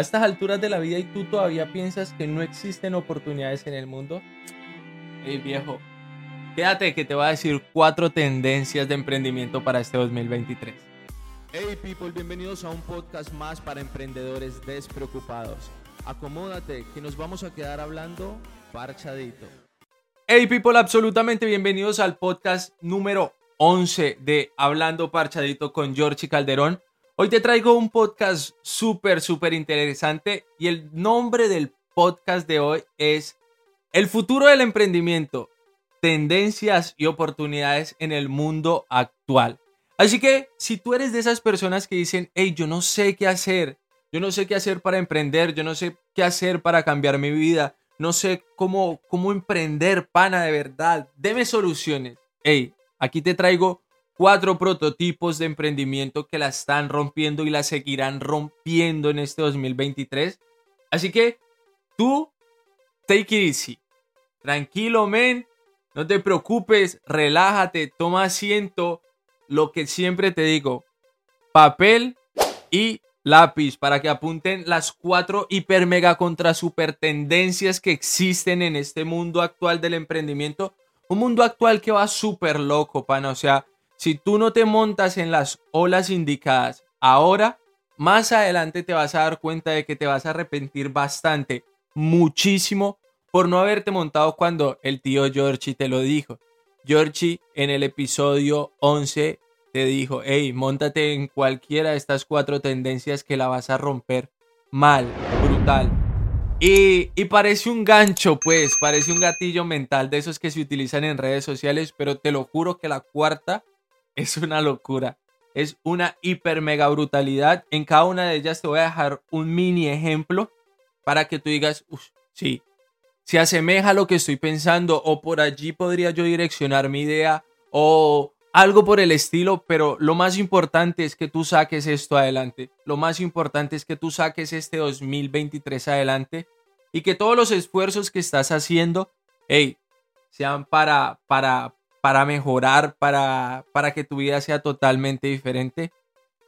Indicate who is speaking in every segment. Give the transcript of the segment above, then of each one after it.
Speaker 1: a estas alturas de la vida y tú todavía piensas que no existen oportunidades en el mundo. Hey viejo, quédate que te voy a decir cuatro tendencias de emprendimiento para este 2023. Hey people, bienvenidos a un podcast más para emprendedores despreocupados. Acomódate que nos vamos a quedar hablando parchadito. Hey people, absolutamente bienvenidos al podcast número 11 de Hablando Parchadito con George Calderón. Hoy te traigo un podcast súper, súper interesante y el nombre del podcast de hoy es El futuro del emprendimiento, tendencias y oportunidades en el mundo actual. Así que si tú eres de esas personas que dicen, hey, yo no sé qué hacer, yo no sé qué hacer para emprender, yo no sé qué hacer para cambiar mi vida, no sé cómo, cómo emprender, pana de verdad, deme soluciones. Hey, aquí te traigo cuatro prototipos de emprendimiento que la están rompiendo y la seguirán rompiendo en este 2023. Así que tú, take it easy. Tranquilo, men. No te preocupes, relájate, toma asiento. Lo que siempre te digo, papel y lápiz para que apunten las cuatro hiper mega contra super tendencias que existen en este mundo actual del emprendimiento. Un mundo actual que va súper loco, pana. O sea, si tú no te montas en las olas indicadas ahora, más adelante te vas a dar cuenta de que te vas a arrepentir bastante, muchísimo, por no haberte montado cuando el tío Georgie te lo dijo. Georgie en el episodio 11 te dijo, hey, montate en cualquiera de estas cuatro tendencias que la vas a romper mal, brutal. Y, y, parece un gancho, pues, parece un gatillo mental de esos que se utilizan en redes sociales, pero te lo juro que la cuarta es una locura. Es una hiper mega brutalidad. En cada una de ellas te voy a dejar un mini ejemplo para que tú digas, sí, se asemeja a lo que estoy pensando o por allí podría yo direccionar mi idea o algo por el estilo, pero lo más importante es que tú saques esto adelante. Lo más importante es que tú saques este 2023 adelante y que todos los esfuerzos que estás haciendo, hey, sean para, para, para mejorar, para, para que tu vida sea totalmente diferente.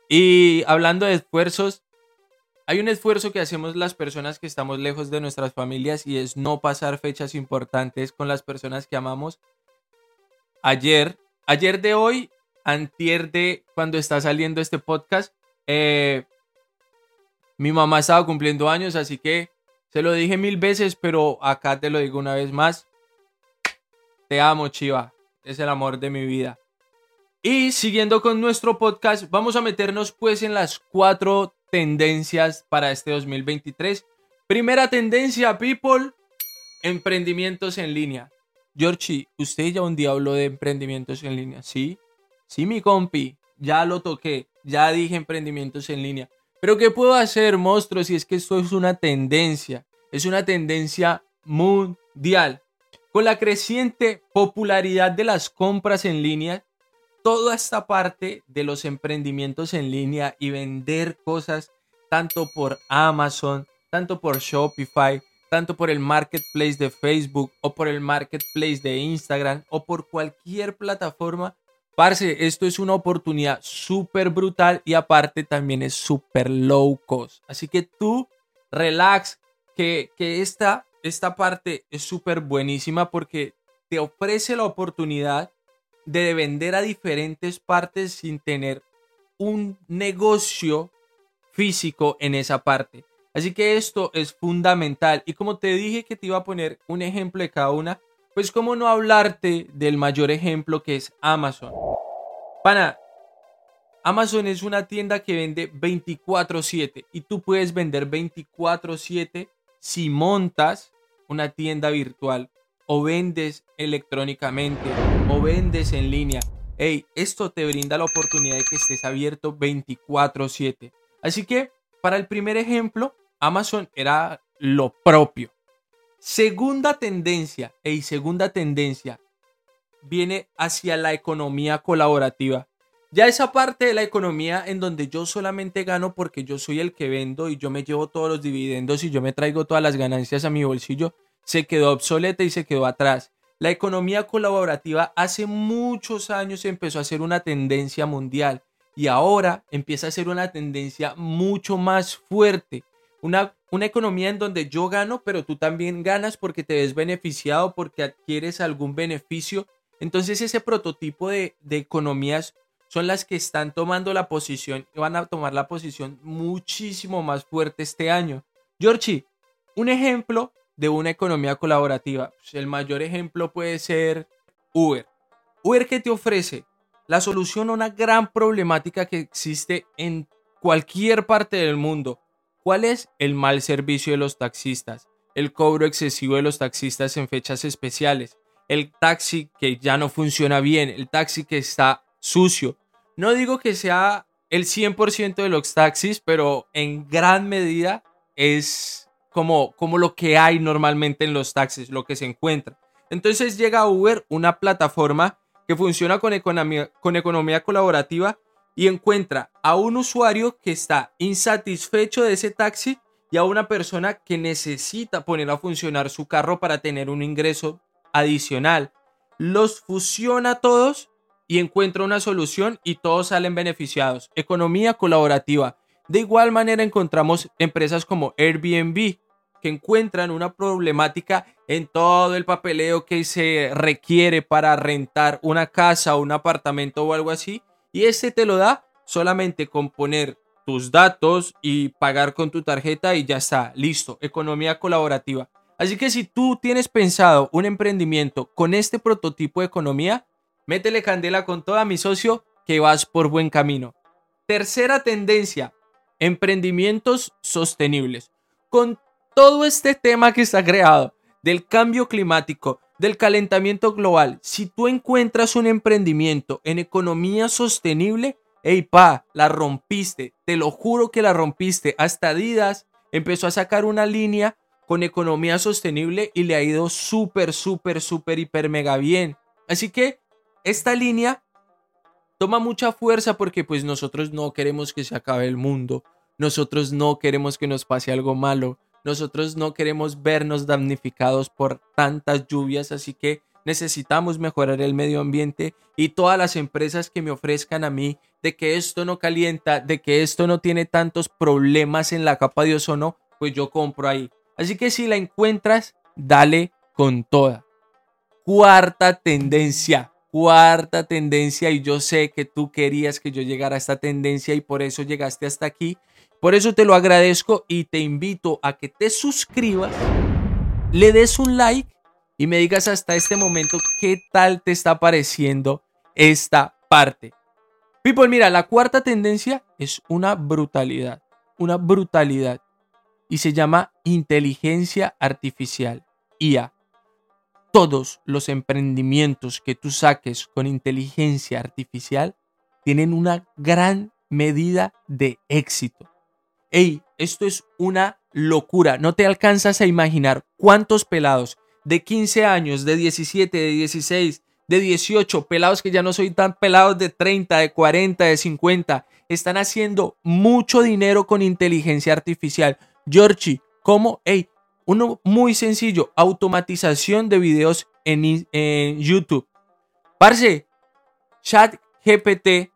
Speaker 1: Y hablando de esfuerzos, hay un esfuerzo que hacemos las personas que estamos lejos de nuestras familias y es no pasar fechas importantes con las personas que amamos. Ayer, ayer de hoy, antier de cuando está saliendo este podcast, eh, mi mamá estaba cumpliendo años, así que se lo dije mil veces, pero acá te lo digo una vez más. Te amo, Chiva es el amor de mi vida. Y siguiendo con nuestro podcast, vamos a meternos pues en las cuatro tendencias para este 2023. Primera tendencia, people, emprendimientos en línea. Georgie, usted ya un día habló de emprendimientos en línea, ¿sí? Sí, mi compi, ya lo toqué, ya dije emprendimientos en línea. Pero ¿qué puedo hacer, monstruo, si es que esto es una tendencia? Es una tendencia mundial. Con la creciente popularidad de las compras en línea, toda esta parte de los emprendimientos en línea y vender cosas tanto por Amazon, tanto por Shopify, tanto por el marketplace de Facebook o por el marketplace de Instagram o por cualquier plataforma. Parce, esto es una oportunidad súper brutal y aparte también es súper low cost. Así que tú relax, que, que esta esta parte es súper buenísima porque te ofrece la oportunidad de vender a diferentes partes sin tener un negocio físico en esa parte. Así que esto es fundamental. Y como te dije que te iba a poner un ejemplo de cada una, pues cómo no hablarte del mayor ejemplo que es Amazon. Pana, Amazon es una tienda que vende 24/7 y tú puedes vender 24/7 si montas una tienda virtual o vendes electrónicamente o vendes en línea. Hey, esto te brinda la oportunidad de que estés abierto 24/7. Así que, para el primer ejemplo, Amazon era lo propio. Segunda tendencia, hey, segunda tendencia, viene hacia la economía colaborativa. Ya esa parte de la economía en donde yo solamente gano porque yo soy el que vendo y yo me llevo todos los dividendos y yo me traigo todas las ganancias a mi bolsillo, se quedó obsoleta y se quedó atrás. La economía colaborativa hace muchos años empezó a ser una tendencia mundial y ahora empieza a ser una tendencia mucho más fuerte. Una, una economía en donde yo gano, pero tú también ganas porque te ves beneficiado, porque adquieres algún beneficio. Entonces ese prototipo de, de economías son las que están tomando la posición y van a tomar la posición muchísimo más fuerte este año. Georgie, un ejemplo de una economía colaborativa. Pues, el mayor ejemplo puede ser Uber. Uber que te ofrece la solución a una gran problemática que existe en cualquier parte del mundo. ¿Cuál es el mal servicio de los taxistas? El cobro excesivo de los taxistas en fechas especiales. El taxi que ya no funciona bien. El taxi que está sucio. No digo que sea el 100% de los taxis, pero en gran medida es como, como lo que hay normalmente en los taxis, lo que se encuentra. Entonces llega Uber, una plataforma que funciona con economía, con economía colaborativa y encuentra a un usuario que está insatisfecho de ese taxi y a una persona que necesita poner a funcionar su carro para tener un ingreso adicional. Los fusiona todos y encuentra una solución y todos salen beneficiados. Economía colaborativa. De igual manera encontramos empresas como Airbnb que encuentran una problemática en todo el papeleo que se requiere para rentar una casa un apartamento o algo así y este te lo da solamente con poner tus datos y pagar con tu tarjeta y ya está, listo, economía colaborativa. Así que si tú tienes pensado un emprendimiento con este prototipo de economía, Métele candela con toda mi socio que vas por buen camino. Tercera tendencia, emprendimientos sostenibles. Con todo este tema que está creado del cambio climático, del calentamiento global, si tú encuentras un emprendimiento en economía sostenible, ey pa, la rompiste, te lo juro que la rompiste. Hasta Adidas empezó a sacar una línea con economía sostenible y le ha ido súper, súper, súper, hiper, mega bien. Así que esta línea toma mucha fuerza porque pues nosotros no queremos que se acabe el mundo, nosotros no queremos que nos pase algo malo, nosotros no queremos vernos damnificados por tantas lluvias, así que necesitamos mejorar el medio ambiente y todas las empresas que me ofrezcan a mí de que esto no calienta, de que esto no tiene tantos problemas en la capa de ozono, pues yo compro ahí. Así que si la encuentras, dale con toda. Cuarta tendencia, cuarta tendencia y yo sé que tú querías que yo llegara a esta tendencia y por eso llegaste hasta aquí. Por eso te lo agradezco y te invito a que te suscribas, le des un like y me digas hasta este momento qué tal te está pareciendo esta parte. People, mira, la cuarta tendencia es una brutalidad, una brutalidad y se llama inteligencia artificial, IA todos los emprendimientos que tú saques con inteligencia artificial tienen una gran medida de éxito. Ey, esto es una locura. No te alcanzas a imaginar cuántos pelados de 15 años, de 17, de 16, de 18, pelados que ya no soy tan pelados de 30, de 40, de 50, están haciendo mucho dinero con inteligencia artificial. Georgie, ¿cómo? Ey, uno muy sencillo, automatización de videos en, YouTube. Parce, Chat GPT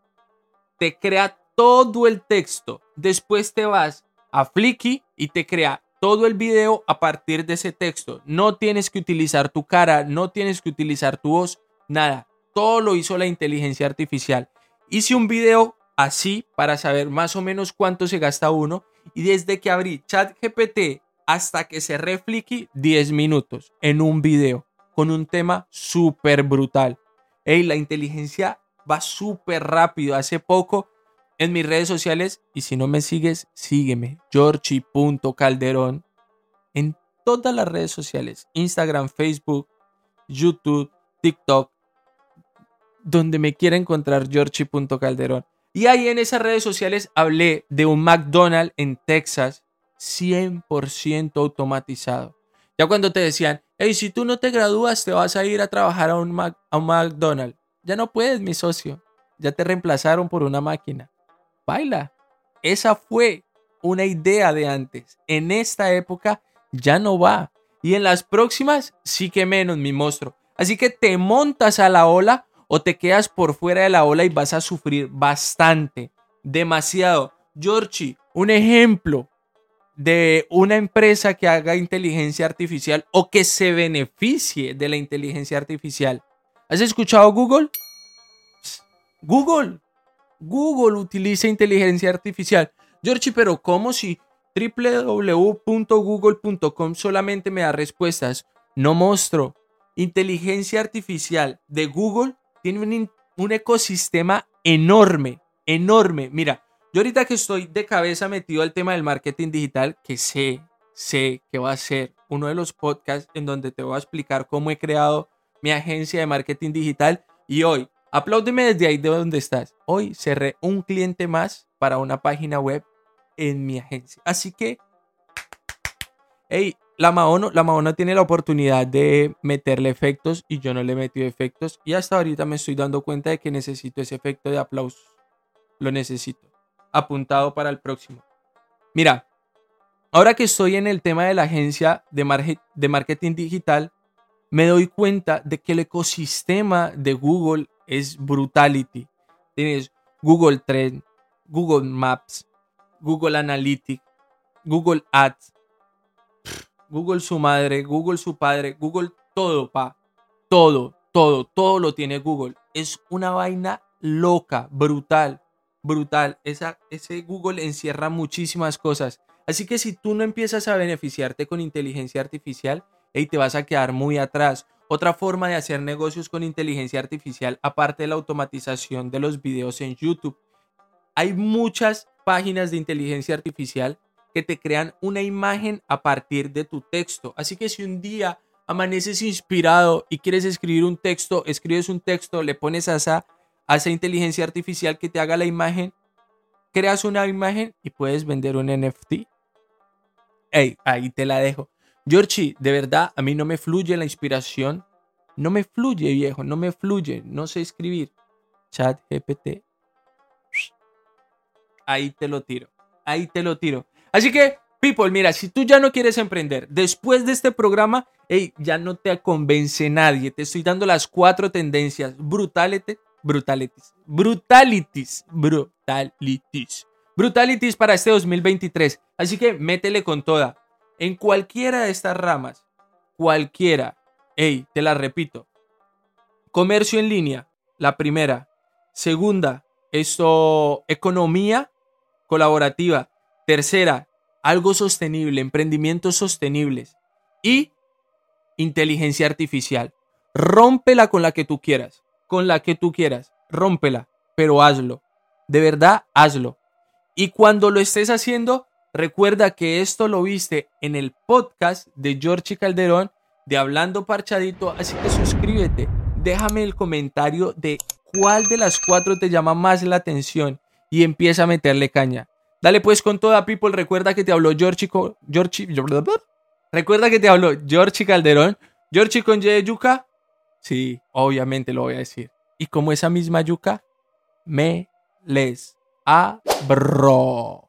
Speaker 1: te crea todo el texto. Después te vas a Flicky y te crea todo el video a partir de ese texto. No tienes que utilizar tu cara, no tienes que utilizar tu voz, nada. Todo lo hizo la inteligencia artificial. Hice un video así para saber más o menos cuánto se gasta uno y desde que abrí ChatGPT hasta que cerré Flicky 10 minutos en un video con un tema súper brutal. Ey, la inteligencia va súper rápido. Hace poco en mis redes sociales, y si no me sigues, sígueme, georgie.calderón en todas las redes sociales, Instagram, Facebook, YouTube, TikTok, donde me quiera encontrar georgie.calderón. Y ahí en esas redes sociales hablé de un McDonald's en Texas 100% automatizado. Ya cuando te decían, hey, si tú no te gradúas, te vas a ir a trabajar a un, un McDonald's. Ya no puedes, mi socio. Ya te reemplazaron por una máquina. Baila. Esa fue una idea de antes. En esta época ya no va. Y en las próximas sí que menos, mi monstruo. Así que te montas a la ola o te quedas por fuera de la ola y vas a sufrir bastante. Demasiado. Georgie, un ejemplo de una empresa que haga inteligencia artificial o que se beneficie de la inteligencia artificial. ¿Has escuchado Google? Google. Google utiliza inteligencia artificial. Georgie, pero ¿cómo si www.google.com solamente me da respuestas? No monstruo. Inteligencia artificial de Google tiene un, un ecosistema enorme, enorme. Mira, yo ahorita que estoy de cabeza metido al tema del marketing digital, que sé, sé que va a ser uno de los podcasts en donde te voy a explicar cómo he creado mi agencia de marketing digital y hoy, apláudeme desde ahí de donde estás. Hoy cerré un cliente más para una página web en mi agencia. Así que, hey, la Maono, la Maono tiene la oportunidad de meterle efectos y yo no le he metido efectos. Y hasta ahorita me estoy dando cuenta de que necesito ese efecto de aplauso. Lo necesito. Apuntado para el próximo. Mira, ahora que estoy en el tema de la agencia de, marketing digital, me doy cuenta de que el ecosistema de Google es brutality. Tienes Google Trend, Google Maps, Google Analytics, Google Ads, Google su madre, Google su padre, Google todo, pa. Todo, todo, todo lo tiene Google. Es una vaina loca, brutal, brutal. Esa, ese Google encierra muchísimas cosas. Así que si tú no empiezas a beneficiarte con inteligencia artificial, y te vas a quedar muy atrás. Otra forma de hacer negocios con inteligencia artificial, aparte de la automatización de los videos en YouTube, hay muchas páginas de inteligencia artificial que te crean una imagen a partir de tu texto. Así que si un día amaneces inspirado y quieres escribir un texto, escribes un texto, le pones a esa, a esa inteligencia artificial que te haga la imagen, creas una imagen y puedes vender un NFT. Hey, ahí te la dejo. Georgie, de verdad, a mí no me fluye la inspiración. No me fluye, viejo, no me fluye. No sé escribir. Chat GPT. Ahí te lo tiro. Ahí te lo tiro. Así que, people, mira, si tú ya no quieres emprender, después de este programa, hey, ya no te convence nadie. Te estoy dando las cuatro tendencias. Brutality, brutalities. Brutalities. Brutalities. Brutalities para este 2023. Así que métele con toda en cualquiera de estas ramas, cualquiera, hey, te la repito, comercio en línea, la primera. Segunda, esto, economía colaborativa. Tercera, algo sostenible, emprendimientos sostenibles. Y inteligencia artificial. Rómpela con la que tú quieras, con la que tú quieras, rómpela, pero hazlo. De verdad, hazlo. Y cuando lo estés haciendo, Recuerda que esto lo viste en el podcast de George Calderón de Hablando Parchadito, así que suscríbete, déjame el comentario de cuál de las cuatro te llama más la atención y empieza a meterle caña. Dale pues con toda people, recuerda que te habló George, George recuerda que te habló George Calderón, George con Y yuca, sí, obviamente lo voy a decir. Y como esa misma yuca, me les abro.